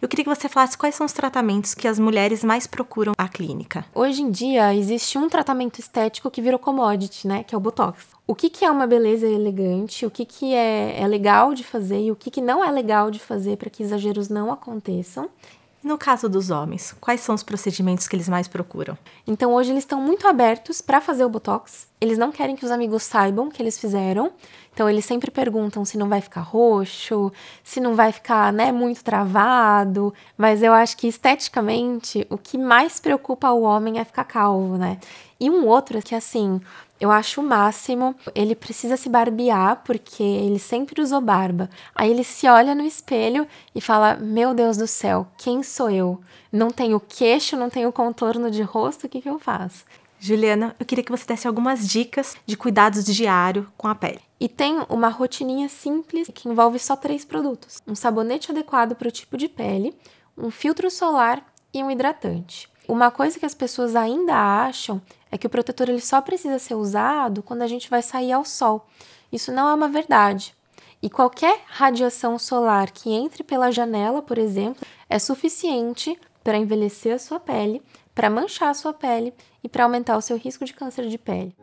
Eu queria que você falasse quais são os tratamentos que as mulheres mais procuram à clínica. Hoje em dia existe um tratamento estético que virou commodity, né? Que é o Botox. O que, que é uma beleza elegante, o que, que é, é legal de fazer e o que, que não é legal de fazer para que exageros não aconteçam. No caso dos homens, quais são os procedimentos que eles mais procuram? Então hoje eles estão muito abertos para fazer o botox. Eles não querem que os amigos saibam que eles fizeram. Então eles sempre perguntam se não vai ficar roxo, se não vai ficar, né, muito travado, mas eu acho que esteticamente o que mais preocupa o homem é ficar calvo, né? E um outro é que assim, eu acho o máximo. Ele precisa se barbear porque ele sempre usou barba. Aí ele se olha no espelho e fala: Meu Deus do céu, quem sou eu? Não tenho queixo, não tenho contorno de rosto, o que, que eu faço? Juliana, eu queria que você desse algumas dicas de cuidados diário com a pele. E tem uma rotininha simples que envolve só três produtos: um sabonete adequado para o tipo de pele, um filtro solar e um hidratante. Uma coisa que as pessoas ainda acham é que o protetor ele só precisa ser usado quando a gente vai sair ao sol. Isso não é uma verdade. E qualquer radiação solar que entre pela janela, por exemplo, é suficiente para envelhecer a sua pele, para manchar a sua pele e para aumentar o seu risco de câncer de pele.